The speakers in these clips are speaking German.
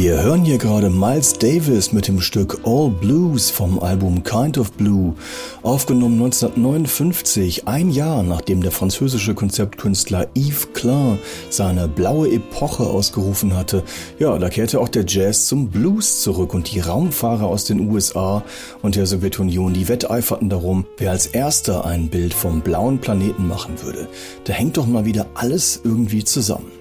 Wir hören hier gerade Miles Davis mit dem Stück All Blues vom Album Kind of Blue, aufgenommen 1959, ein Jahr nachdem der französische Konzeptkünstler Yves Klein seine blaue Epoche ausgerufen hatte. Ja, da kehrte auch der Jazz zum Blues zurück und die Raumfahrer aus den USA und der Sowjetunion, die wetteiferten darum, wer als erster ein Bild vom blauen Planeten machen würde. Da hängt doch mal wieder alles irgendwie zusammen.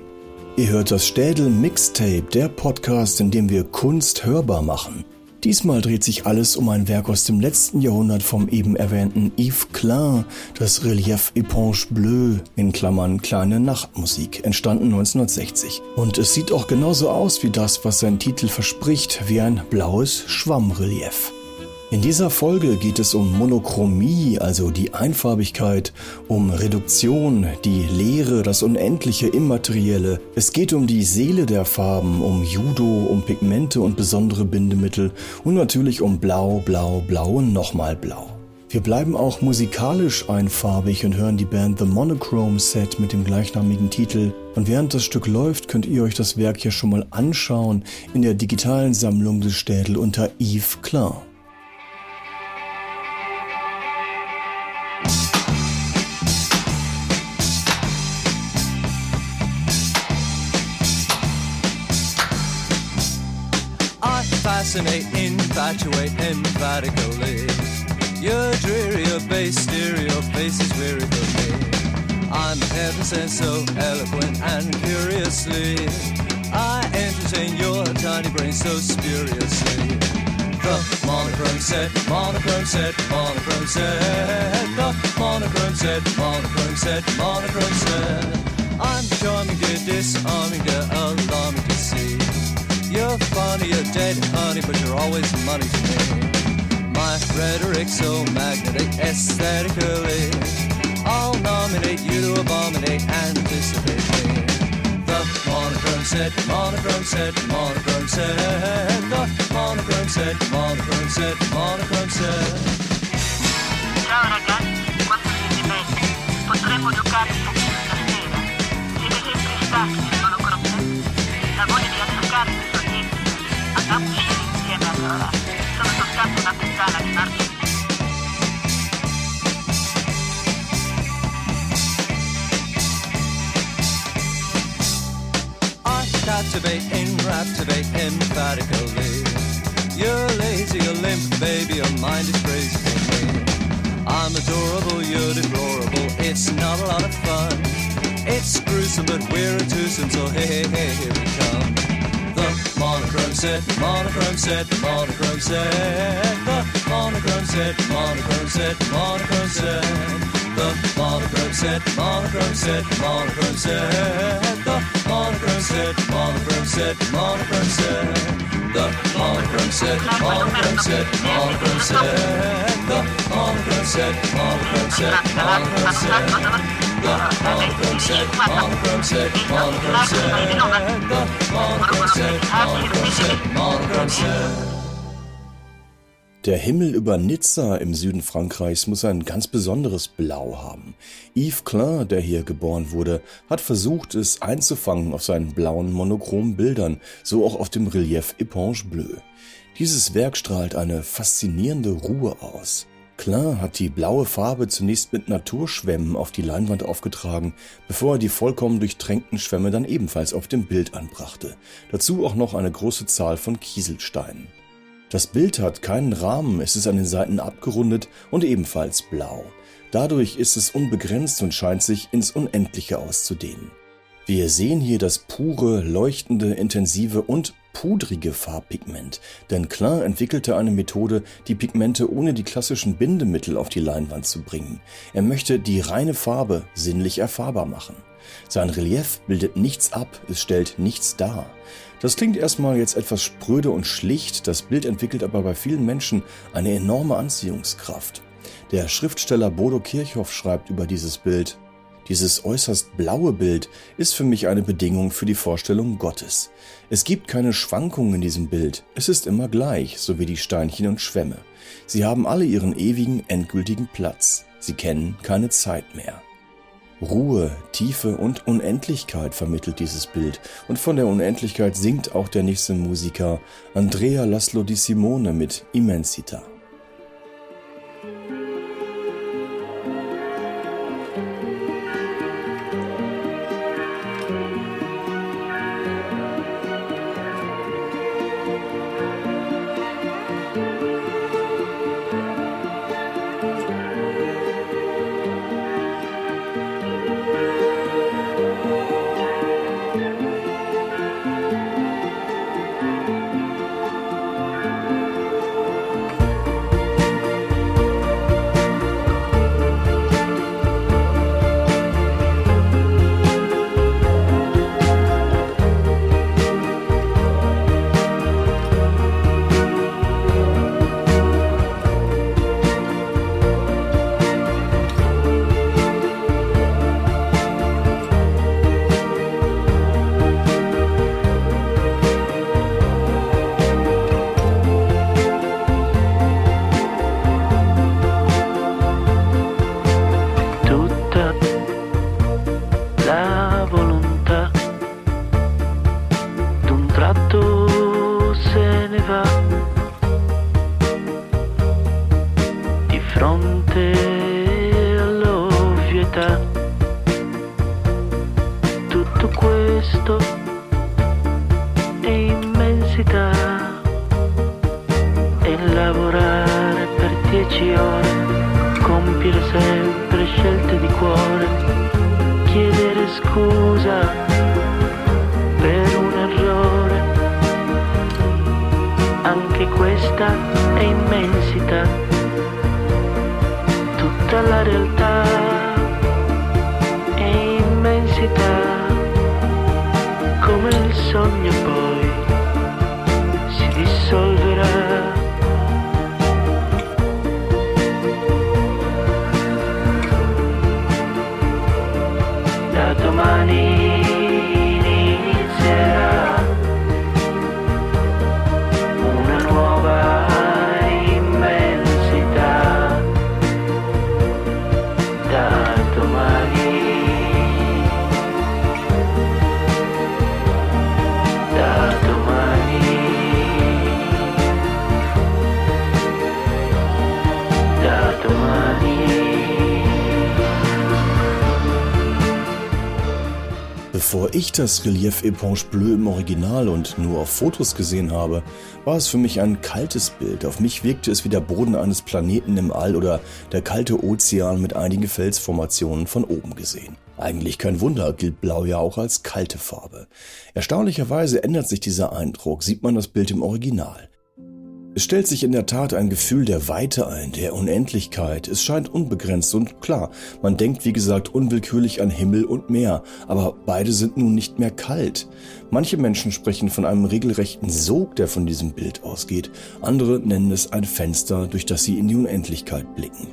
Ihr hört das Städel Mixtape, der Podcast, in dem wir Kunst hörbar machen. Diesmal dreht sich alles um ein Werk aus dem letzten Jahrhundert vom eben erwähnten Yves Klein, das Relief Éponge Bleu, in Klammern kleine Nachtmusik, entstanden 1960. Und es sieht auch genauso aus wie das, was sein Titel verspricht, wie ein blaues Schwammrelief. In dieser Folge geht es um Monochromie, also die Einfarbigkeit, um Reduktion, die Leere, das Unendliche, Immaterielle. Es geht um die Seele der Farben, um Judo, um Pigmente und besondere Bindemittel und natürlich um Blau, Blau, Blau und nochmal Blau. Wir bleiben auch musikalisch einfarbig und hören die Band The Monochrome Set mit dem gleichnamigen Titel. Und während das Stück läuft, könnt ihr euch das Werk ja schon mal anschauen in der digitalen Sammlung des Städel unter Yves Klein. Infatuate, emphatically. Your dreary, your base stereo face is weary for me. I'm ever since so eloquent and curiously. I entertain your tiny brain so spuriously. The monochrome set, monochrome set, monochrome set. The monochrome set, monochrome set, monochrome set. I'm charming, dear, disarming, dear, alarming to see. You're funny, you're dead, honey, but you're always money to me. My rhetoric so magnetic, aesthetically. I'll nominate you to abominate, anticipate me. The monochrome set, monochrome set, monochrome set. The monochrome set, monochrome set, monochrome set. Ciao ragazzi. Potremmo giocare. Siete sempre stati captivate, enraptivate emphatically. You're lazy, you're limp, baby, your mind is crazy. I'm adorable, you're deplorable, it's not a lot of fun. It's gruesome, but we're a twosome, so hey, hey, hey, here we come The monochrome set, monochrome set, the monochrome set, the monochrome set, monochrome set, monochrome set, the monochrome set, monochrome set, monochrome set, the monochrome set, monochrome set, monochrome set, the monochrome set, monochrome set, monochrome set, the monochrome set, monochrome set, monochrome set. Der Himmel über Nizza im Süden Frankreichs muss ein ganz besonderes Blau haben. Yves Klein, der hier geboren wurde, hat versucht, es einzufangen auf seinen blauen monochromen Bildern, so auch auf dem Relief Eponge Bleu. Dieses Werk strahlt eine faszinierende Ruhe aus. Klein hat die blaue Farbe zunächst mit Naturschwämmen auf die Leinwand aufgetragen, bevor er die vollkommen durchtränkten Schwämme dann ebenfalls auf dem Bild anbrachte. Dazu auch noch eine große Zahl von Kieselsteinen. Das Bild hat keinen Rahmen, es ist an den Seiten abgerundet und ebenfalls blau. Dadurch ist es unbegrenzt und scheint sich ins Unendliche auszudehnen. Wir sehen hier das pure, leuchtende, intensive und pudrige Farbpigment, denn Klein entwickelte eine Methode, die Pigmente ohne die klassischen Bindemittel auf die Leinwand zu bringen. Er möchte die reine Farbe sinnlich erfahrbar machen. Sein Relief bildet nichts ab, es stellt nichts dar. Das klingt erstmal jetzt etwas spröde und schlicht, das Bild entwickelt aber bei vielen Menschen eine enorme Anziehungskraft. Der Schriftsteller Bodo Kirchhoff schreibt über dieses Bild, dieses äußerst blaue Bild ist für mich eine Bedingung für die Vorstellung Gottes. Es gibt keine Schwankungen in diesem Bild, es ist immer gleich, so wie die Steinchen und Schwämme. Sie haben alle ihren ewigen, endgültigen Platz. Sie kennen keine Zeit mehr. Ruhe, Tiefe und Unendlichkeit vermittelt dieses Bild. Und von der Unendlichkeit singt auch der nächste Musiker Andrea Laszlo di Simone mit Immensita. Das Relief Eponge Bleu im Original und nur auf Fotos gesehen habe, war es für mich ein kaltes Bild. Auf mich wirkte es wie der Boden eines Planeten im All oder der kalte Ozean mit einigen Felsformationen von oben gesehen. Eigentlich kein Wunder, gilt Blau ja auch als kalte Farbe. Erstaunlicherweise ändert sich dieser Eindruck, sieht man das Bild im Original. Es stellt sich in der Tat ein Gefühl der Weite ein, der Unendlichkeit. Es scheint unbegrenzt und klar, man denkt wie gesagt unwillkürlich an Himmel und Meer, aber beide sind nun nicht mehr kalt. Manche Menschen sprechen von einem regelrechten Sog, der von diesem Bild ausgeht, andere nennen es ein Fenster, durch das sie in die Unendlichkeit blicken.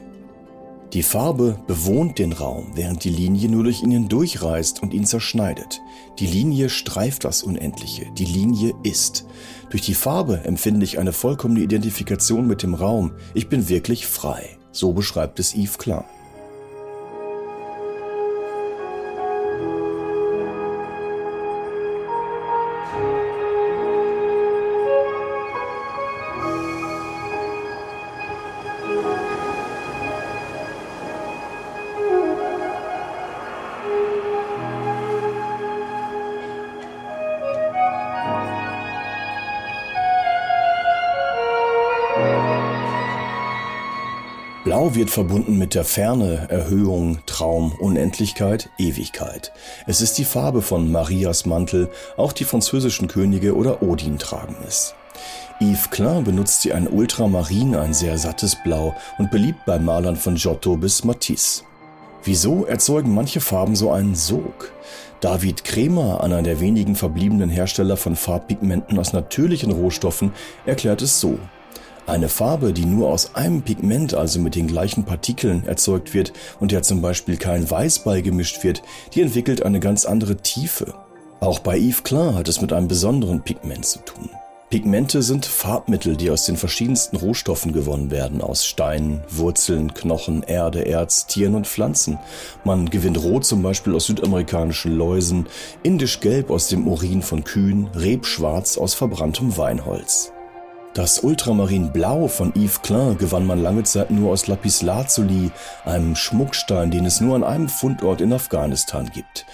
Die Farbe bewohnt den Raum, während die Linie nur durch ihn hindurchreißt und ihn zerschneidet. Die Linie streift das Unendliche, die Linie ist. Durch die Farbe empfinde ich eine vollkommene Identifikation mit dem Raum. Ich bin wirklich frei. So beschreibt es Yves Klein. Blau wird verbunden mit der Ferne, Erhöhung, Traum, Unendlichkeit, Ewigkeit. Es ist die Farbe von Marias Mantel, auch die französischen Könige oder Odin tragen es. Yves Klein benutzt sie ein Ultramarin, ein sehr sattes Blau und beliebt bei Malern von Giotto bis Matisse. Wieso erzeugen manche Farben so einen Sog? David Kremer, einer der wenigen verbliebenen Hersteller von Farbpigmenten aus natürlichen Rohstoffen, erklärt es so. Eine Farbe, die nur aus einem Pigment, also mit den gleichen Partikeln, erzeugt wird und der zum Beispiel kein Weiß beigemischt wird, die entwickelt eine ganz andere Tiefe. Auch bei Yves Klein hat es mit einem besonderen Pigment zu tun. Pigmente sind Farbmittel, die aus den verschiedensten Rohstoffen gewonnen werden, aus Steinen, Wurzeln, Knochen, Erde, Erz, Tieren und Pflanzen. Man gewinnt Rot zum Beispiel aus südamerikanischen Läusen, indisch Gelb aus dem Urin von Kühen, Rebschwarz aus verbranntem Weinholz. Das Ultramarinblau von Yves Klein gewann man lange Zeit nur aus Lapislazuli, einem Schmuckstein, den es nur an einem Fundort in Afghanistan gibt.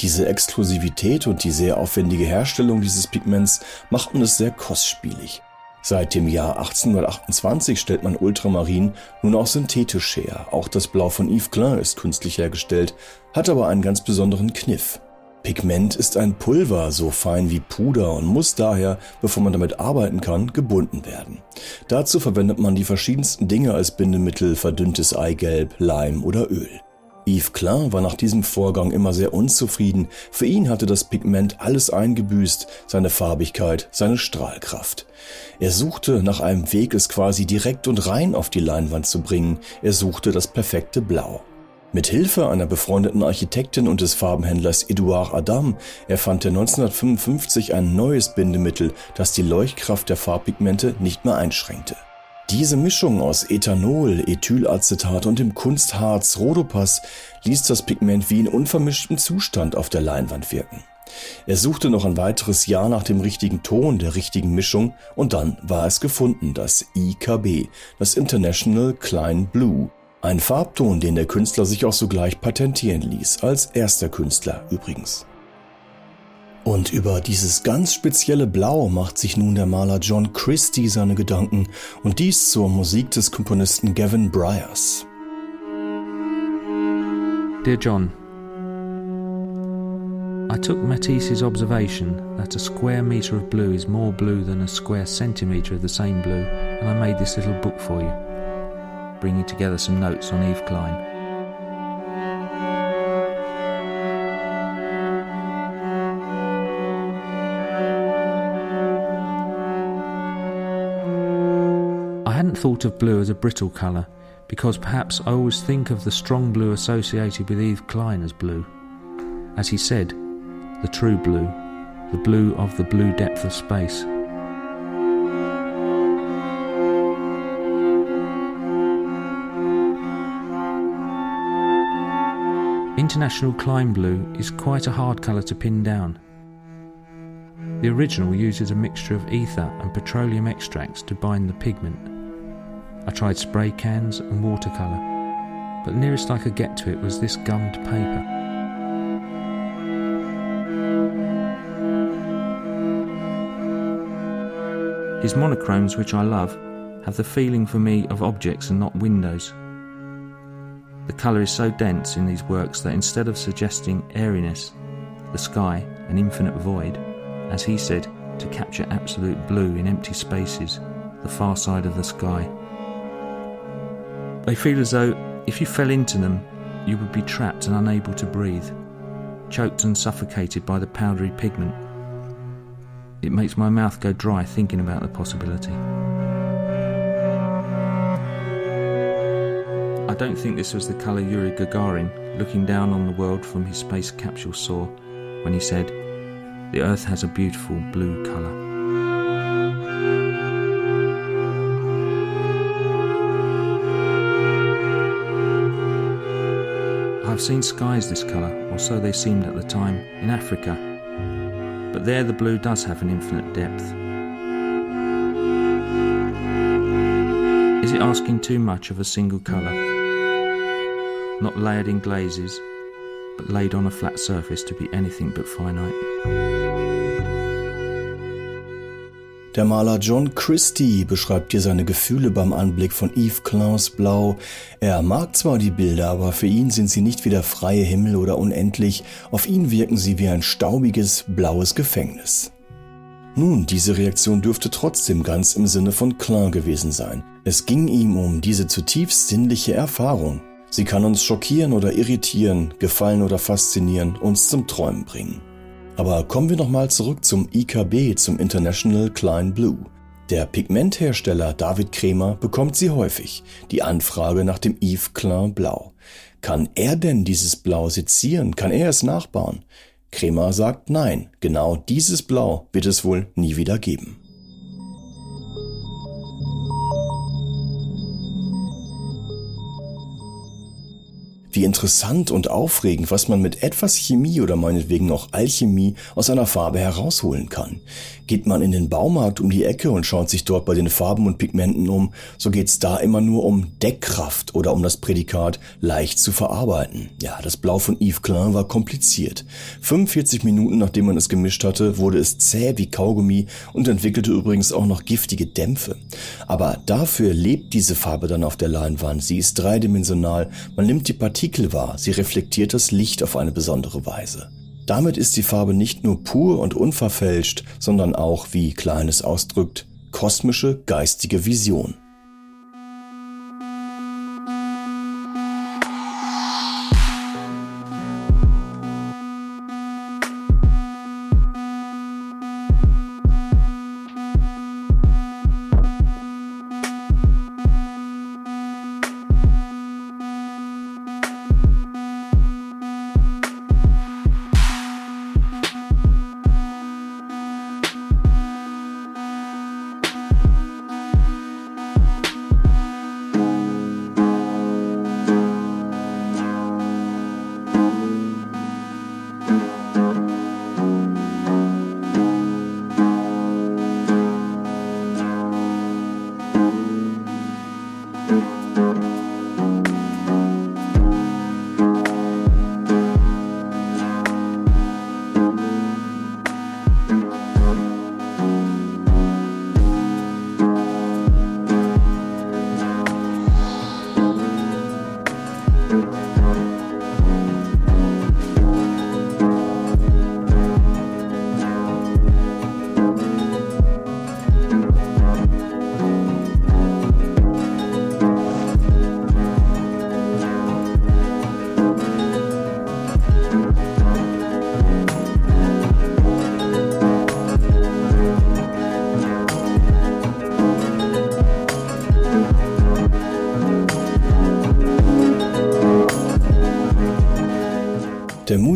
Diese Exklusivität und die sehr aufwendige Herstellung dieses Pigments machten es sehr kostspielig. Seit dem Jahr 1828 stellt man Ultramarin nun auch synthetisch her. Auch das Blau von Yves Klein ist künstlich hergestellt, hat aber einen ganz besonderen Kniff. Pigment ist ein Pulver, so fein wie Puder und muss daher, bevor man damit arbeiten kann, gebunden werden. Dazu verwendet man die verschiedensten Dinge als Bindemittel, verdünntes Eigelb, Leim oder Öl. Yves Klein war nach diesem Vorgang immer sehr unzufrieden. Für ihn hatte das Pigment alles eingebüßt, seine Farbigkeit, seine Strahlkraft. Er suchte nach einem Weg, es quasi direkt und rein auf die Leinwand zu bringen. Er suchte das perfekte Blau. Mit Hilfe einer befreundeten Architektin und des Farbenhändlers Edouard Adam erfand er 1955 ein neues Bindemittel, das die Leuchtkraft der Farbpigmente nicht mehr einschränkte. Diese Mischung aus Ethanol, Ethylacetat und dem Kunstharz Rhodopas ließ das Pigment wie in unvermischtem Zustand auf der Leinwand wirken. Er suchte noch ein weiteres Jahr nach dem richtigen Ton, der richtigen Mischung und dann war es gefunden, das IKB, das International Klein Blue, ein Farbton, den der Künstler sich auch sogleich patentieren ließ, als erster Künstler übrigens. Und über dieses ganz spezielle Blau macht sich nun der Maler John Christie seine Gedanken und dies zur Musik des Komponisten Gavin Bryars. Dear John, I took Matisse's observation that a square metre of blue is more blue than a square centimetre of the same blue, and I made this little book for you. Bringing together some notes on Eve Klein. I hadn't thought of blue as a brittle colour because perhaps I always think of the strong blue associated with Eve Klein as blue. As he said, the true blue, the blue of the blue depth of space. International Klein Blue is quite a hard colour to pin down. The original uses a mixture of ether and petroleum extracts to bind the pigment. I tried spray cans and watercolour, but the nearest I could get to it was this gummed paper. His monochromes, which I love, have the feeling for me of objects and not windows. The colour is so dense in these works that instead of suggesting airiness, the sky, an infinite void, as he said, to capture absolute blue in empty spaces, the far side of the sky. They feel as though if you fell into them, you would be trapped and unable to breathe, choked and suffocated by the powdery pigment. It makes my mouth go dry thinking about the possibility. I don't think this was the colour Yuri Gagarin, looking down on the world from his space capsule, saw when he said, The Earth has a beautiful blue colour. I've seen skies this colour, or so they seemed at the time, in Africa, but there the blue does have an infinite depth. Is it asking too much of a single colour? Not layered in glazes, but laid on a flat surface to be anything but finite. Der Maler John Christie beschreibt dir seine Gefühle beim Anblick von Yves Kleins Blau. Er mag zwar die Bilder, aber für ihn sind sie nicht wie der freie Himmel oder unendlich. Auf ihn wirken sie wie ein staubiges, blaues Gefängnis. Nun, diese Reaktion dürfte trotzdem ganz im Sinne von Klein gewesen sein. Es ging ihm um diese zutiefst sinnliche Erfahrung. Sie kann uns schockieren oder irritieren, gefallen oder faszinieren, uns zum Träumen bringen. Aber kommen wir nochmal zurück zum IKB, zum International Klein Blue. Der Pigmenthersteller David Kremer bekommt sie häufig, die Anfrage nach dem Yves Klein Blau. Kann er denn dieses Blau sezieren? Kann er es nachbauen? Kremer sagt nein, genau dieses Blau wird es wohl nie wieder geben. Wie interessant und aufregend, was man mit etwas Chemie oder meinetwegen auch Alchemie aus einer Farbe herausholen kann. Geht man in den Baumarkt um die Ecke und schaut sich dort bei den Farben und Pigmenten um, so geht's da immer nur um Deckkraft oder um das Prädikat leicht zu verarbeiten. Ja, das Blau von Yves Klein war kompliziert. 45 Minuten nachdem man es gemischt hatte, wurde es zäh wie Kaugummi und entwickelte übrigens auch noch giftige Dämpfe. Aber dafür lebt diese Farbe dann auf der Leinwand. Sie ist dreidimensional, man nimmt die Partikel wahr, sie reflektiert das Licht auf eine besondere Weise. Damit ist die Farbe nicht nur pur und unverfälscht, sondern auch, wie Kleines ausdrückt, kosmische geistige Vision.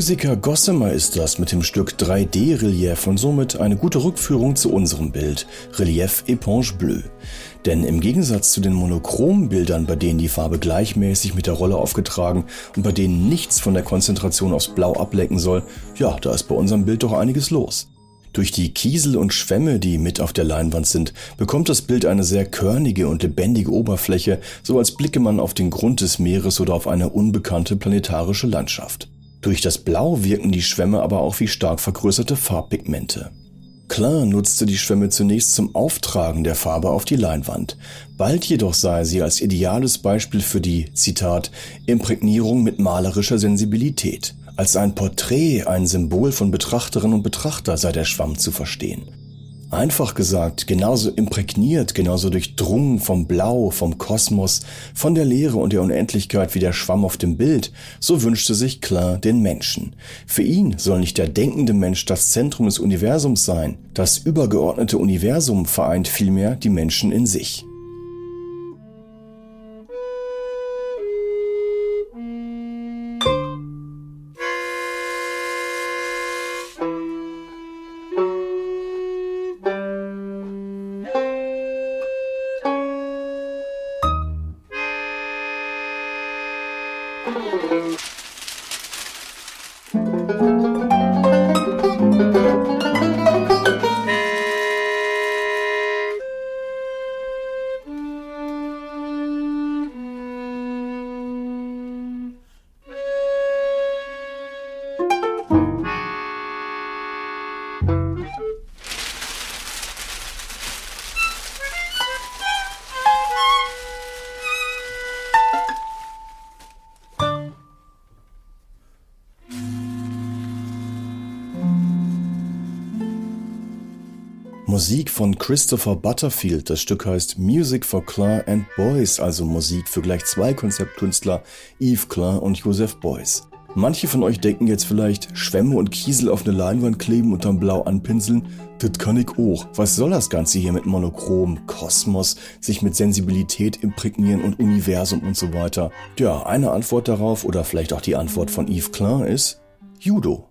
Musiker Gossamer ist das mit dem Stück 3D-Relief und somit eine gute Rückführung zu unserem Bild, Relief Éponge Bleu. Denn im Gegensatz zu den monochromen Bildern, bei denen die Farbe gleichmäßig mit der Rolle aufgetragen und bei denen nichts von der Konzentration aufs Blau ablecken soll, ja, da ist bei unserem Bild doch einiges los. Durch die Kiesel und Schwämme, die mit auf der Leinwand sind, bekommt das Bild eine sehr körnige und lebendige Oberfläche, so als blicke man auf den Grund des Meeres oder auf eine unbekannte planetarische Landschaft. Durch das Blau wirken die Schwämme aber auch wie stark vergrößerte Farbpigmente. Klein nutzte die Schwämme zunächst zum Auftragen der Farbe auf die Leinwand. Bald jedoch er sie als ideales Beispiel für die, Zitat, Imprägnierung mit malerischer Sensibilität. Als ein Porträt, ein Symbol von Betrachterinnen und Betrachter sei der Schwamm zu verstehen. Einfach gesagt, genauso imprägniert, genauso durchdrungen vom Blau, vom Kosmos, von der Leere und der Unendlichkeit wie der Schwamm auf dem Bild, so wünschte sich Klein den Menschen. Für ihn soll nicht der denkende Mensch das Zentrum des Universums sein, das übergeordnete Universum vereint vielmehr die Menschen in sich. Christopher Butterfield. Das Stück heißt Music for Klein and Boys, also Musik für gleich zwei Konzeptkünstler, Yves Klein und Joseph Beuys. Manche von euch denken jetzt vielleicht, Schwämme und Kiesel auf eine Leinwand kleben und dann blau anpinseln. Das kann ich auch. Was soll das Ganze hier mit Monochrom, Kosmos, sich mit Sensibilität imprägnieren und Universum und so weiter? Ja, eine Antwort darauf oder vielleicht auch die Antwort von Yves Klein ist Judo.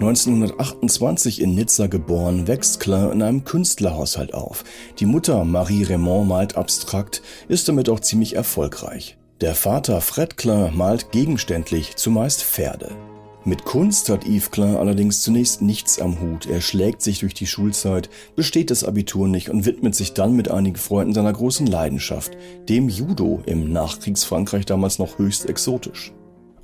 1928 in Nizza geboren, wächst Klein in einem Künstlerhaushalt auf. Die Mutter Marie Raymond malt abstrakt, ist damit auch ziemlich erfolgreich. Der Vater Fred Klein malt gegenständlich zumeist Pferde. Mit Kunst hat Yves Klein allerdings zunächst nichts am Hut. Er schlägt sich durch die Schulzeit, besteht das Abitur nicht und widmet sich dann mit einigen Freunden seiner großen Leidenschaft, dem Judo im Nachkriegsfrankreich damals noch höchst exotisch.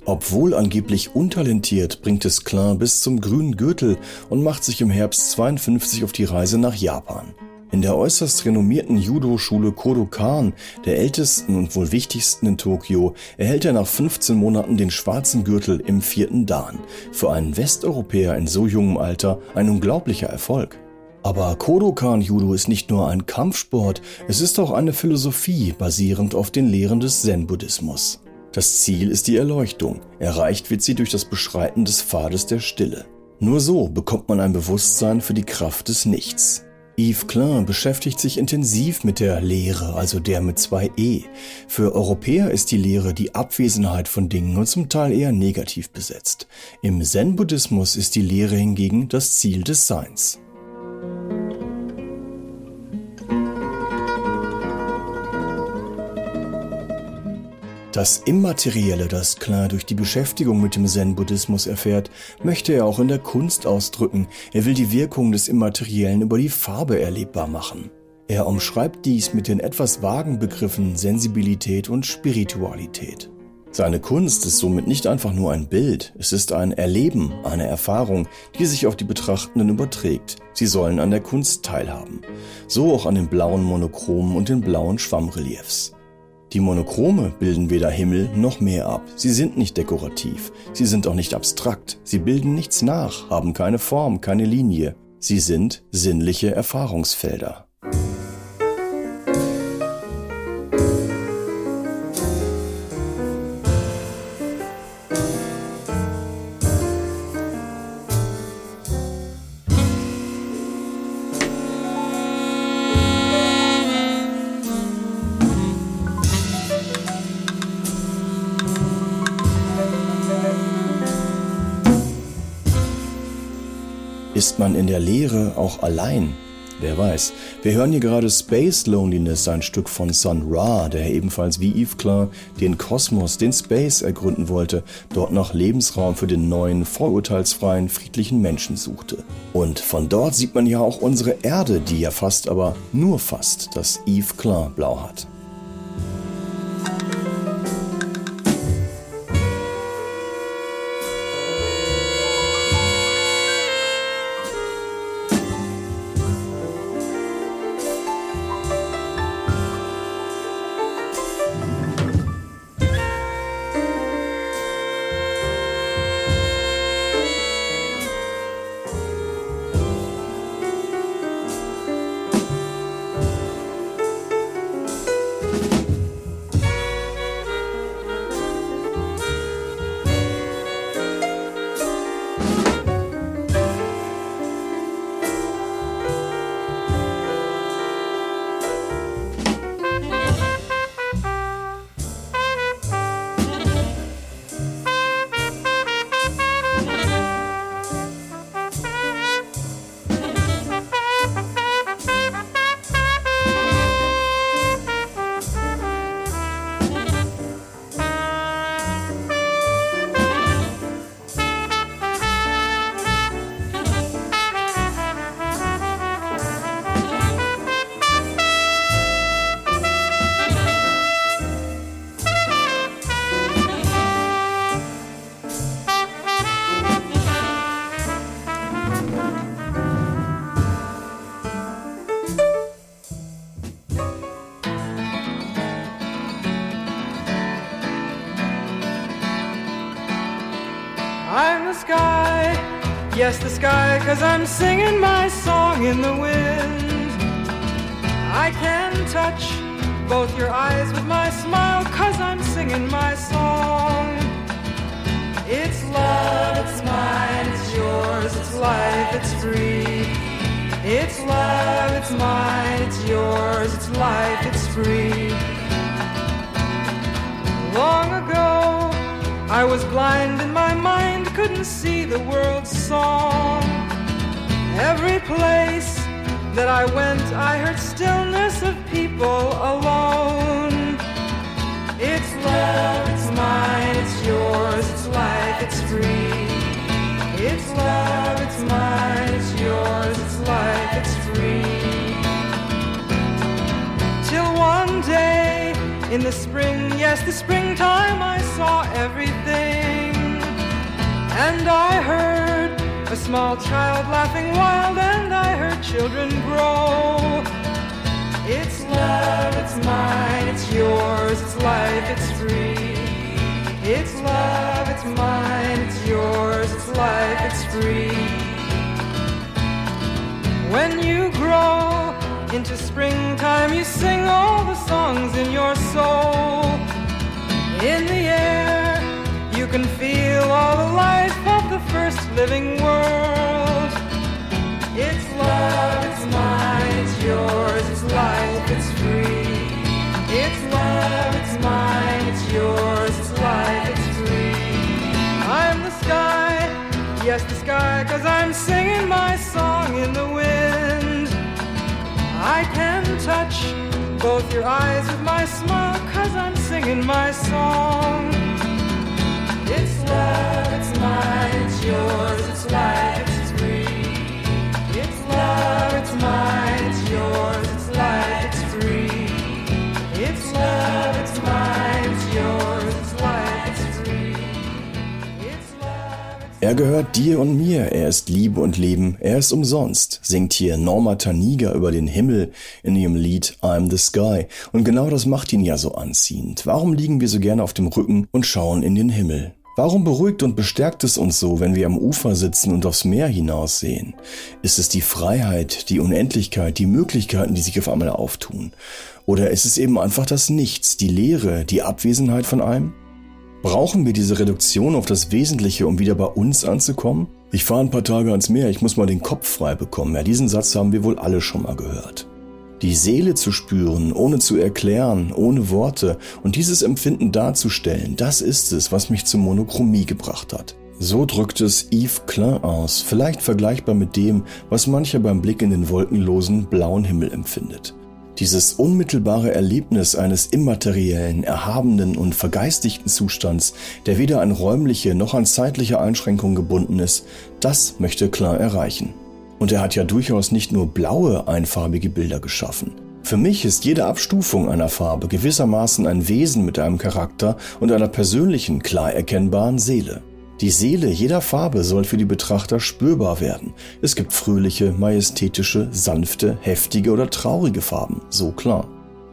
Obwohl angeblich untalentiert, bringt es Klein bis zum grünen Gürtel und macht sich im Herbst 52 auf die Reise nach Japan. In der äußerst renommierten Judo-Schule Kodokan, der ältesten und wohl wichtigsten in Tokio, erhält er nach 15 Monaten den schwarzen Gürtel im vierten Dan. Für einen Westeuropäer in so jungem Alter ein unglaublicher Erfolg. Aber Kodokan Judo ist nicht nur ein Kampfsport, es ist auch eine Philosophie basierend auf den Lehren des Zen-Buddhismus. Das Ziel ist die Erleuchtung, erreicht wird sie durch das Beschreiten des Pfades der Stille. Nur so bekommt man ein Bewusstsein für die Kraft des Nichts. Yves Klein beschäftigt sich intensiv mit der Lehre, also der mit zwei E. Für Europäer ist die Lehre die Abwesenheit von Dingen und zum Teil eher negativ besetzt. Im Zen-Buddhismus ist die Lehre hingegen das Ziel des Seins. Das Immaterielle, das Klein durch die Beschäftigung mit dem Zen-Buddhismus erfährt, möchte er auch in der Kunst ausdrücken. Er will die Wirkung des Immateriellen über die Farbe erlebbar machen. Er umschreibt dies mit den etwas vagen Begriffen Sensibilität und Spiritualität. Seine Kunst ist somit nicht einfach nur ein Bild, es ist ein Erleben, eine Erfahrung, die sich auf die Betrachtenden überträgt. Sie sollen an der Kunst teilhaben. So auch an den blauen Monochromen und den blauen Schwammreliefs. Die Monochrome bilden weder Himmel noch Meer ab. Sie sind nicht dekorativ. Sie sind auch nicht abstrakt. Sie bilden nichts nach, haben keine Form, keine Linie. Sie sind sinnliche Erfahrungsfelder. In der Leere auch allein? Wer weiß. Wir hören hier gerade Space Loneliness, ein Stück von Sun Ra, der ebenfalls wie Yves Klein den Kosmos, den Space ergründen wollte, dort nach Lebensraum für den neuen, vorurteilsfreien, friedlichen Menschen suchte. Und von dort sieht man ja auch unsere Erde, die ja fast, aber nur fast das Yves Klein Blau hat. Yes, the sky, cause I'm singing my song in the wind. I can touch both your eyes with my smile, cause I'm singing my song. It's love, it's mine, it's yours, it's life, it's free. It's love, it's mine, it's yours, it's life, it's free. Long ago, I was blind in my mind, couldn't see the world's song. Every place that I went, I heard stillness of people alone. It's love, it's mine, it's yours, it's life, it's free. It's love, it's mine, it's yours, it's life, it's free. Till one day in the spring, yes, the springtime, I saw everything. And I heard a small child laughing wild, and I heard children grow. It's love, it's mine, it's yours, it's life, it's free. It's love, it's mine, it's yours, it's life, it's free. When you grow into springtime, you sing all the songs in your soul. In the air, you can feel all the life of the first living world. It's love, it's mine, it's yours, it's life, it's free. It's love, it's mine, it's yours, it's life, it's free. I'm the sky, yes, the sky, cause I'm singing my song in the wind. I can touch both your eyes with my smile, cause I'm singing my song. Er gehört dir und mir, er ist Liebe und Leben, er ist umsonst, singt hier Norma Taniga über den Himmel in ihrem Lied I'm the Sky. Und genau das macht ihn ja so anziehend. Warum liegen wir so gerne auf dem Rücken und schauen in den Himmel? Warum beruhigt und bestärkt es uns so, wenn wir am Ufer sitzen und aufs Meer hinaussehen? Ist es die Freiheit, die Unendlichkeit, die Möglichkeiten, die sich auf einmal auftun? Oder ist es eben einfach das Nichts, die Leere, die Abwesenheit von allem? Brauchen wir diese Reduktion auf das Wesentliche, um wieder bei uns anzukommen? Ich fahre ein paar Tage ans Meer, ich muss mal den Kopf frei bekommen. Ja, diesen Satz haben wir wohl alle schon mal gehört. Die Seele zu spüren, ohne zu erklären, ohne Worte und dieses Empfinden darzustellen, das ist es, was mich zur Monochromie gebracht hat. So drückt es Yves Klein aus, vielleicht vergleichbar mit dem, was mancher beim Blick in den wolkenlosen blauen Himmel empfindet. Dieses unmittelbare Erlebnis eines immateriellen, erhabenen und vergeistigten Zustands, der weder an räumliche noch an zeitliche Einschränkungen gebunden ist, das möchte Klein erreichen. Und er hat ja durchaus nicht nur blaue, einfarbige Bilder geschaffen. Für mich ist jede Abstufung einer Farbe gewissermaßen ein Wesen mit einem Charakter und einer persönlichen, klar erkennbaren Seele. Die Seele jeder Farbe soll für die Betrachter spürbar werden. Es gibt fröhliche, majestätische, sanfte, heftige oder traurige Farben, so klar.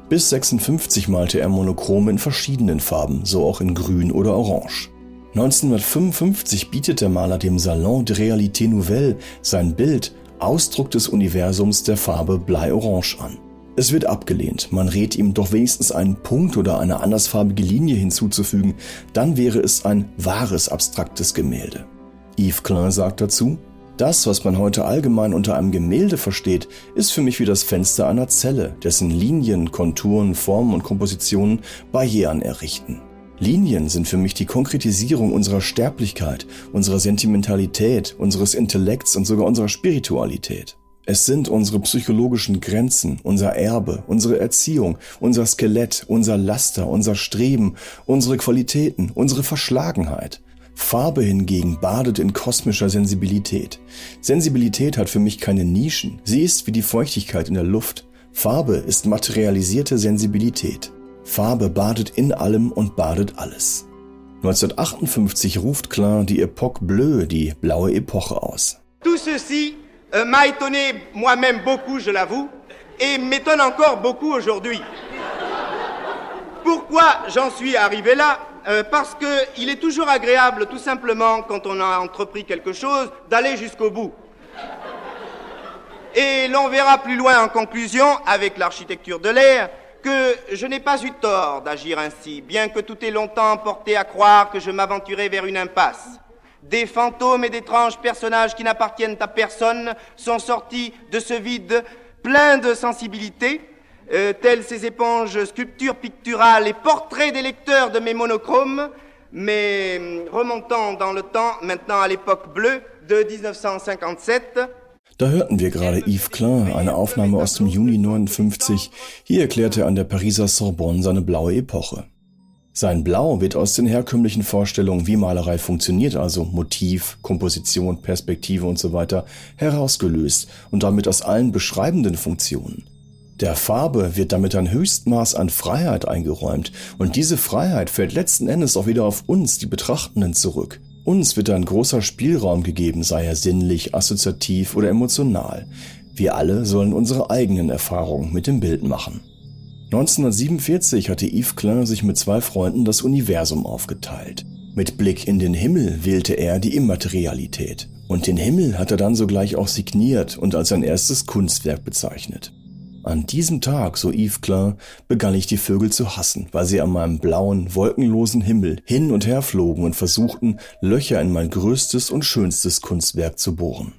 Bis 56 malte er Monochrome in verschiedenen Farben, so auch in Grün oder Orange. 1955 bietet der Maler dem Salon de Réalité Nouvelle sein Bild Ausdruck des Universums der Farbe Bleiorange an. Es wird abgelehnt, man rät ihm doch wenigstens einen Punkt oder eine andersfarbige Linie hinzuzufügen, dann wäre es ein wahres abstraktes Gemälde. Yves Klein sagt dazu, das, was man heute allgemein unter einem Gemälde versteht, ist für mich wie das Fenster einer Zelle, dessen Linien, Konturen, Formen und Kompositionen Barrieren errichten. Linien sind für mich die Konkretisierung unserer Sterblichkeit, unserer Sentimentalität, unseres Intellekts und sogar unserer Spiritualität. Es sind unsere psychologischen Grenzen, unser Erbe, unsere Erziehung, unser Skelett, unser Laster, unser Streben, unsere Qualitäten, unsere Verschlagenheit. Farbe hingegen badet in kosmischer Sensibilität. Sensibilität hat für mich keine Nischen, sie ist wie die Feuchtigkeit in der Luft. Farbe ist materialisierte Sensibilität. Farbe badet in allem und badet alles. 1958 ruft Klein die Epoque Bleue, die blaue Epoche aus. Tout ceci euh, m'a étonné moi-même beaucoup, je l'avoue, et m'étonne encore beaucoup aujourd'hui. Pourquoi j'en suis arrivé là? Euh, Parce qu'il est toujours agréable, tout simplement, quand on a entrepris quelque chose, d'aller jusqu'au bout. Et l'on verra plus loin en conclusion, avec l'architecture de l'air, que je n'ai pas eu tort d'agir ainsi, bien que tout ait longtemps porté à croire que je m'aventurais vers une impasse. Des fantômes et d'étranges personnages qui n'appartiennent à personne sont sortis de ce vide plein de sensibilité, euh, telles ces éponges sculptures picturales et portraits des lecteurs de mes monochromes, mais hum, remontant dans le temps, maintenant à l'époque bleue de 1957, Da hörten wir gerade Yves Klein, eine Aufnahme aus dem Juni 59. Hier erklärte er an der Pariser Sorbonne seine blaue Epoche. Sein Blau wird aus den herkömmlichen Vorstellungen, wie Malerei funktioniert, also Motiv, Komposition, Perspektive und so weiter, herausgelöst und damit aus allen beschreibenden Funktionen. Der Farbe wird damit ein Höchstmaß an Freiheit eingeräumt und diese Freiheit fällt letzten Endes auch wieder auf uns, die Betrachtenden, zurück. Uns wird ein großer Spielraum gegeben, sei er sinnlich, assoziativ oder emotional. Wir alle sollen unsere eigenen Erfahrungen mit dem Bild machen. 1947 hatte Yves Klein sich mit zwei Freunden das Universum aufgeteilt. Mit Blick in den Himmel wählte er die Immaterialität. Und den Himmel hat er dann sogleich auch signiert und als sein erstes Kunstwerk bezeichnet. An diesem Tag, so Yves Klein, begann ich die Vögel zu hassen, weil sie an meinem blauen, wolkenlosen Himmel hin und her flogen und versuchten, Löcher in mein größtes und schönstes Kunstwerk zu bohren.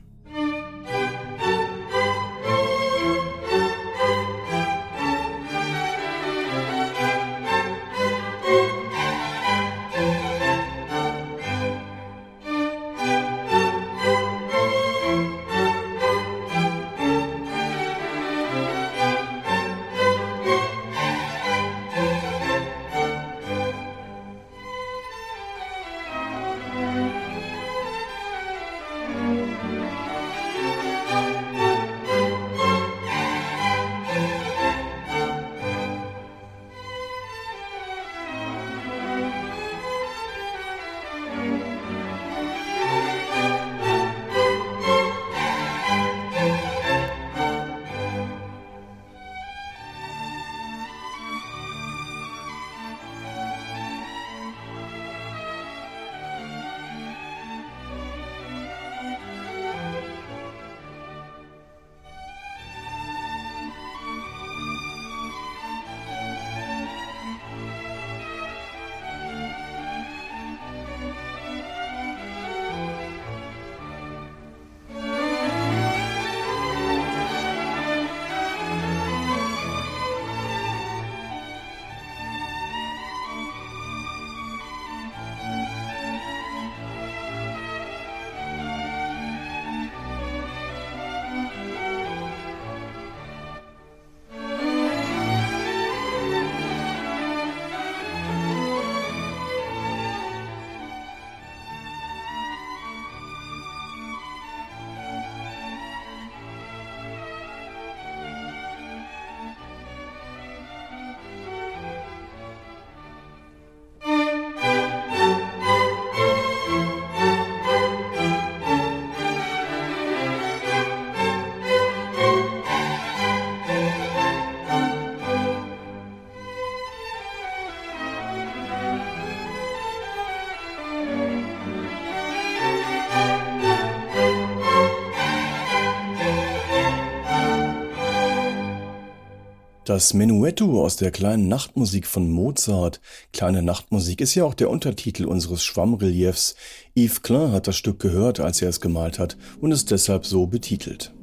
Das Menuetto aus der kleinen Nachtmusik von Mozart, kleine Nachtmusik, ist ja auch der Untertitel unseres Schwammreliefs. Yves Klein hat das Stück gehört, als er es gemalt hat und ist deshalb so betitelt.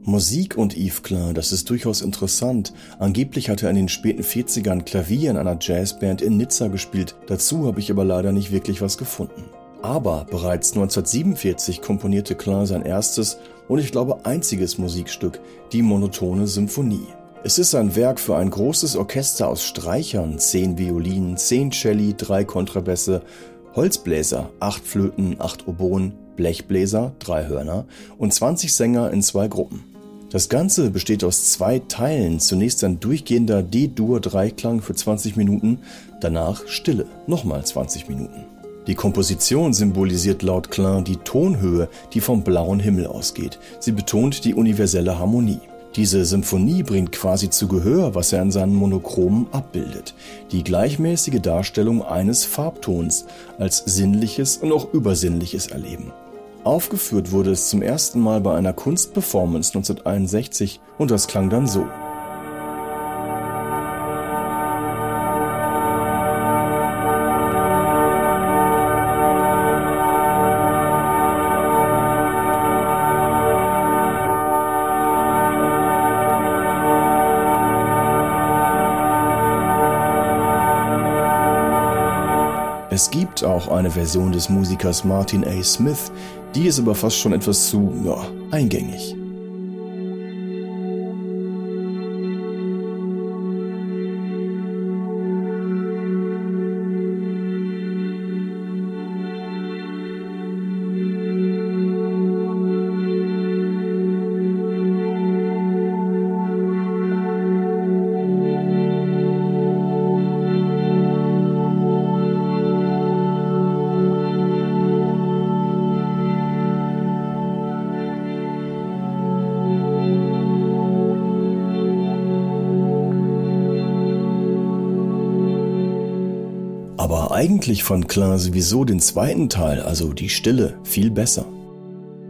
Musik und Yves Klein, das ist durchaus interessant. Angeblich hat er in den späten 40ern Klavier in einer Jazzband in Nizza gespielt. Dazu habe ich aber leider nicht wirklich was gefunden. Aber bereits 1947 komponierte Klein sein erstes und ich glaube einziges Musikstück, die monotone Symphonie. Es ist ein Werk für ein großes Orchester aus Streichern, zehn Violinen, zehn Celli, drei Kontrabässe, Holzbläser, acht Flöten, acht Oboen, Blechbläser, drei Hörner und 20 Sänger in zwei Gruppen. Das Ganze besteht aus zwei Teilen. Zunächst ein durchgehender D-Dur-Dreiklang für 20 Minuten, danach Stille, nochmal 20 Minuten. Die Komposition symbolisiert laut Klein die Tonhöhe, die vom blauen Himmel ausgeht. Sie betont die universelle Harmonie. Diese Symphonie bringt quasi zu Gehör, was er in seinen Monochromen abbildet. Die gleichmäßige Darstellung eines Farbtons als sinnliches und auch übersinnliches Erleben. Aufgeführt wurde es zum ersten Mal bei einer Kunstperformance 1961 und das klang dann so. Gibt auch eine Version des Musikers Martin A. Smith, die ist aber fast schon etwas zu ja, eingängig. Eigentlich fand Klein sowieso den zweiten Teil, also die Stille, viel besser.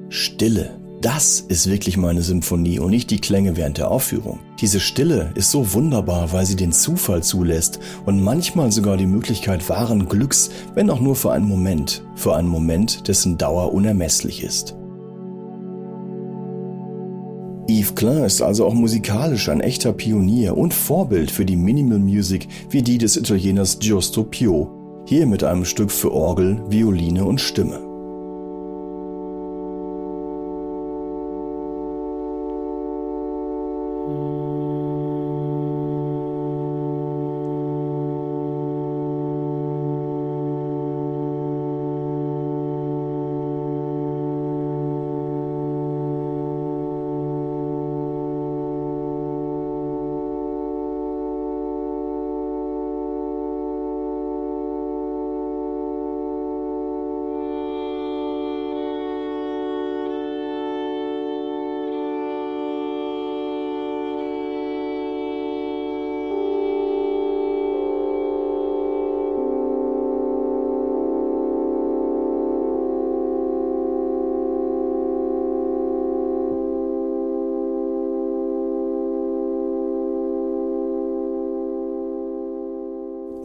Stille, das ist wirklich meine Symphonie und nicht die Klänge während der Aufführung. Diese Stille ist so wunderbar, weil sie den Zufall zulässt und manchmal sogar die Möglichkeit wahren Glücks, wenn auch nur für einen Moment, für einen Moment, dessen Dauer unermesslich ist. Yves Klein ist also auch musikalisch ein echter Pionier und Vorbild für die Minimal Music wie die des Italieners Giusto Pio, hier mit einem Stück für Orgel, Violine und Stimme.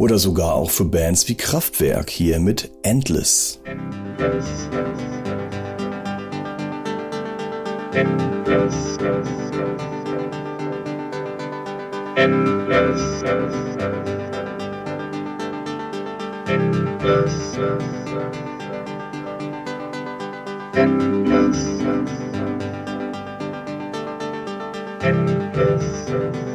Oder sogar auch für Bands wie Kraftwerk hier mit Endless. Endless. Endless. Endless.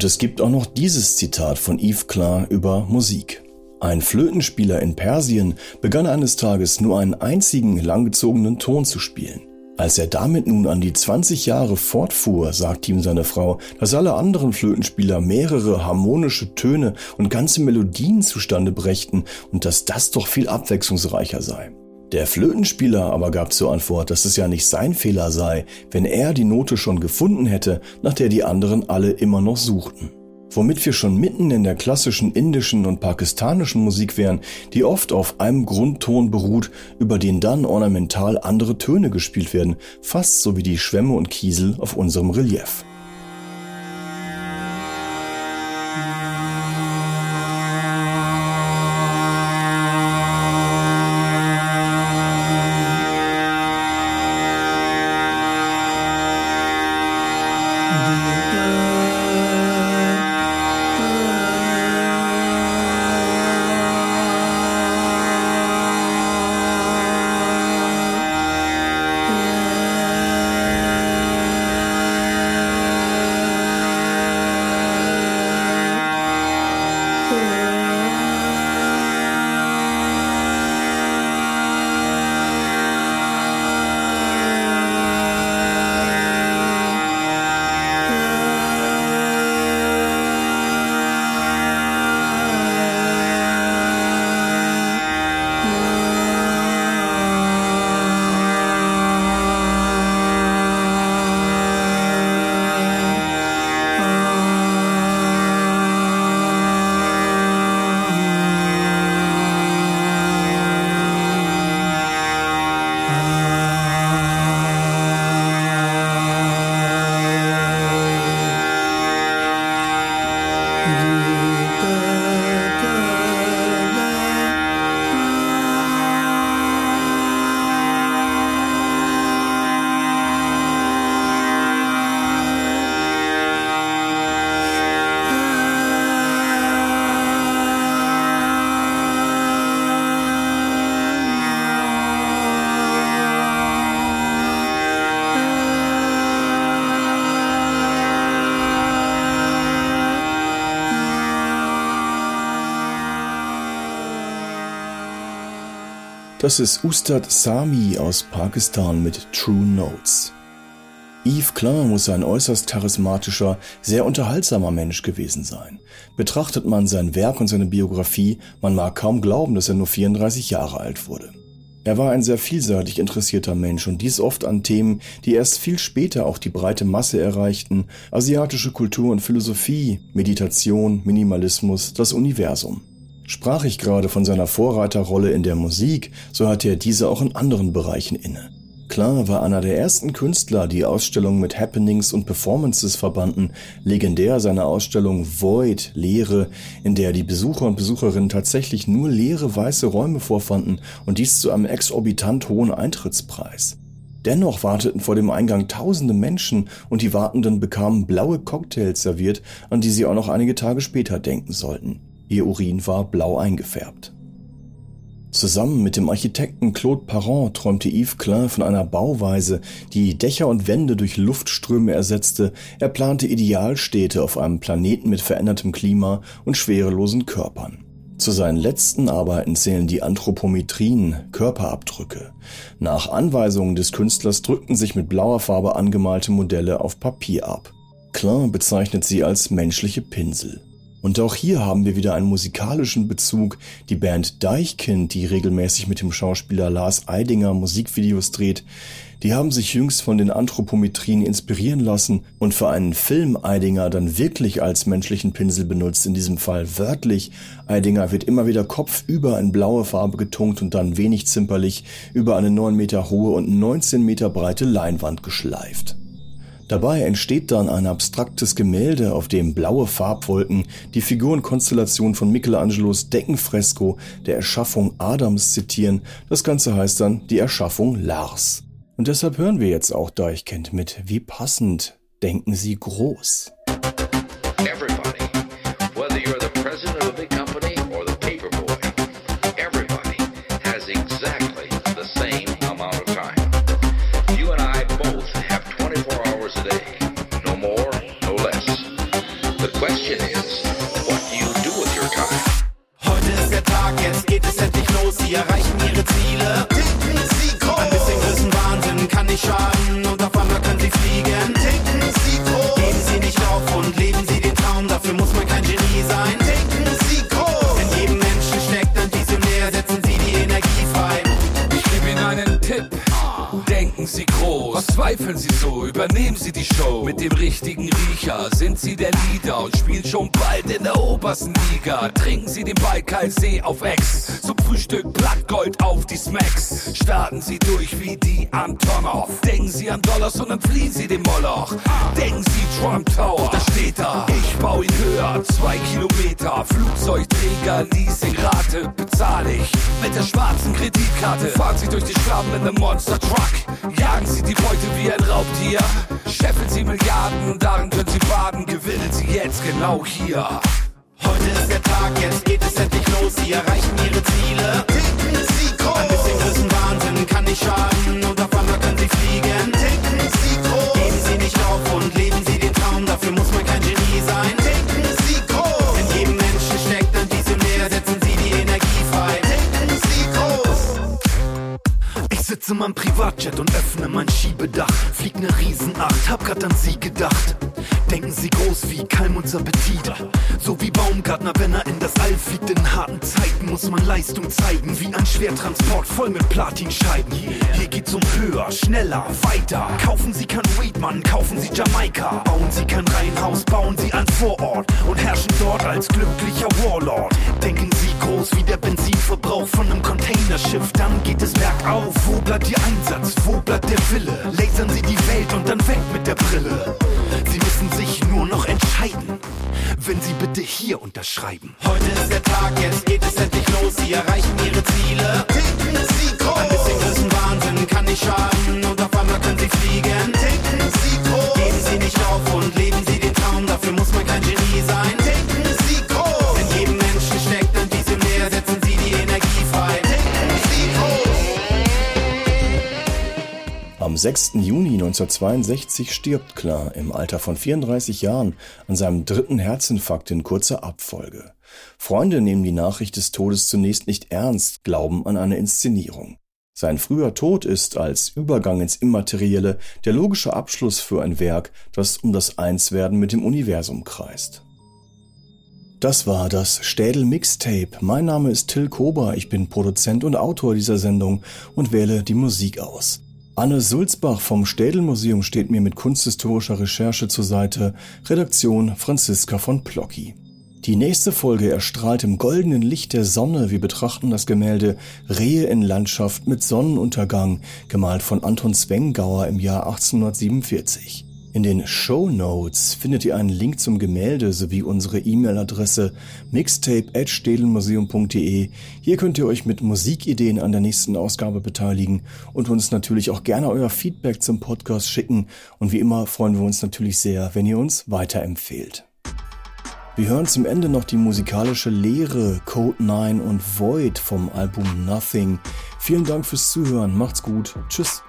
Und es gibt auch noch dieses Zitat von Yves Klein über Musik. Ein Flötenspieler in Persien begann eines Tages nur einen einzigen langgezogenen Ton zu spielen. Als er damit nun an die 20 Jahre fortfuhr, sagte ihm seine Frau, dass alle anderen Flötenspieler mehrere harmonische Töne und ganze Melodien zustande brächten und dass das doch viel abwechslungsreicher sei. Der Flötenspieler aber gab zur Antwort, dass es ja nicht sein Fehler sei, wenn er die Note schon gefunden hätte, nach der die anderen alle immer noch suchten womit wir schon mitten in der klassischen indischen und pakistanischen Musik wären, die oft auf einem Grundton beruht, über den dann ornamental andere Töne gespielt werden, fast so wie die Schwämme und Kiesel auf unserem Relief. Das ist Ustad Sami aus Pakistan mit True Notes. Yves Klein muss ein äußerst charismatischer, sehr unterhaltsamer Mensch gewesen sein. Betrachtet man sein Werk und seine Biografie, man mag kaum glauben, dass er nur 34 Jahre alt wurde. Er war ein sehr vielseitig interessierter Mensch und dies oft an Themen, die erst viel später auch die breite Masse erreichten, asiatische Kultur und Philosophie, Meditation, Minimalismus, das Universum. Sprach ich gerade von seiner Vorreiterrolle in der Musik, so hatte er diese auch in anderen Bereichen inne. Klein war einer der ersten Künstler, die Ausstellungen mit Happenings und Performances verbanden. Legendär seine Ausstellung Void, Leere, in der die Besucher und Besucherinnen tatsächlich nur leere weiße Räume vorfanden und dies zu einem exorbitant hohen Eintrittspreis. Dennoch warteten vor dem Eingang tausende Menschen und die Wartenden bekamen blaue Cocktails serviert, an die sie auch noch einige Tage später denken sollten. Ihr Urin war blau eingefärbt. Zusammen mit dem Architekten Claude Parent träumte Yves Klein von einer Bauweise, die Dächer und Wände durch Luftströme ersetzte. Er plante Idealstädte auf einem Planeten mit verändertem Klima und schwerelosen Körpern. Zu seinen letzten Arbeiten zählen die Anthropometrien, Körperabdrücke. Nach Anweisungen des Künstlers drückten sich mit blauer Farbe angemalte Modelle auf Papier ab. Klein bezeichnet sie als menschliche Pinsel. Und auch hier haben wir wieder einen musikalischen Bezug. Die Band Deichkind, die regelmäßig mit dem Schauspieler Lars Eidinger Musikvideos dreht, die haben sich jüngst von den Anthropometrien inspirieren lassen und für einen Film Eidinger dann wirklich als menschlichen Pinsel benutzt, in diesem Fall wörtlich. Eidinger wird immer wieder kopfüber in blaue Farbe getunkt und dann wenig zimperlich über eine 9 Meter hohe und 19 Meter breite Leinwand geschleift. Dabei entsteht dann ein abstraktes Gemälde, auf dem blaue Farbwolken die Figurenkonstellation von Michelangelos Deckenfresko der Erschaffung Adams zitieren. Das Ganze heißt dann die Erschaffung Lars. Und deshalb hören wir jetzt auch Deichkind mit Wie passend denken Sie groß. Wir erreichen Zweifeln Sie so, übernehmen Sie die Show. Mit dem richtigen Riecher sind Sie der Leader und spielen schon bald in der obersten Liga. Trinken Sie den Baikalsee auf Ex. Zum Frühstück Blattgold auf die Smacks. Starten Sie durch wie die Antonov. Denken Sie an Dollars und dann fliehen Sie den Moloch. Denken Sie Trump Tower, da steht da. Baue ihn höher, zwei Kilometer. Flugzeugträger, Leasingrate bezahle ich. Mit der schwarzen Kreditkarte fahren Sie durch die Schlamm in einem Monster Truck. Jagen Sie die Beute wie ein Raubtier. Scheffeln Sie Milliarden, darin können Sie baden. Gewinnen Sie jetzt genau hier. Heute ist der Tag, jetzt geht es endlich los. Sie erreichen ihre Ziele. Ticken Sie groß. Ein bisschen Größenwahnsinn kann nicht schaden. Und auf einmal können Sie fliegen. Ticken Sie groß. Geben Sie nicht auf und leben Sie den Traum. Dafür muss man kein Genie sitze in meinem Privatjet und öffne mein Schiebedach. Flieg ne Riesenacht, hab grad an Sie gedacht. Denken Sie groß wie Kalmunds Appetit. So wie Baumgartner, wenn er in das All fliegt. In harten Zeiten muss man Leistung zeigen. Wie ein Schwertransport voll mit Platinscheiben. Hier geht's um höher, schneller, weiter. Kaufen Sie kein Weed, Mann, kaufen Sie Jamaika. Bauen Sie kein Reihenhaus, bauen Sie ein Vorort. Und herrschen dort als glücklicher Warlord. Denken Sie groß wie der Benzinverbrauch von einem Containerschiff. Dann geht es bergauf. Wo bleibt Ihr Einsatz? Wo bleibt der Wille? Lasern Sie die Welt und dann weg mit der Brille. Sie müssen sich nur noch entscheiden, wenn Sie bitte hier unterschreiben. Heute ist der Tag, jetzt geht es endlich los. Sie erreichen Ihre Ziele. Ticken Sie groß. Ein bisschen Größenwahnsinn kann nicht schaden. Und auf einmal können Sie fliegen. Ticken Sie groß. Geben Sie nicht 6. Juni 1962 stirbt Klein im Alter von 34 Jahren an seinem dritten Herzinfarkt in kurzer Abfolge. Freunde nehmen die Nachricht des Todes zunächst nicht ernst, glauben an eine Inszenierung. Sein früher Tod ist als Übergang ins Immaterielle der logische Abschluss für ein Werk, das um das Einswerden mit dem Universum kreist. Das war das Städel Mixtape. Mein Name ist Till Kober, ich bin Produzent und Autor dieser Sendung und wähle die Musik aus. Anne Sulzbach vom Städel Museum steht mir mit kunsthistorischer Recherche zur Seite, Redaktion Franziska von Plocki. Die nächste Folge erstrahlt im goldenen Licht der Sonne. Wir betrachten das Gemälde Rehe in Landschaft mit Sonnenuntergang, gemalt von Anton Zwengauer im Jahr 1847. In den Show Notes findet ihr einen Link zum Gemälde sowie unsere E-Mail-Adresse mixtape@stedelmuseum.de. Hier könnt ihr euch mit Musikideen an der nächsten Ausgabe beteiligen und uns natürlich auch gerne euer Feedback zum Podcast schicken. Und wie immer freuen wir uns natürlich sehr, wenn ihr uns weiterempfehlt. Wir hören zum Ende noch die musikalische Lehre Code 9 und Void vom Album Nothing. Vielen Dank fürs Zuhören, macht's gut, tschüss.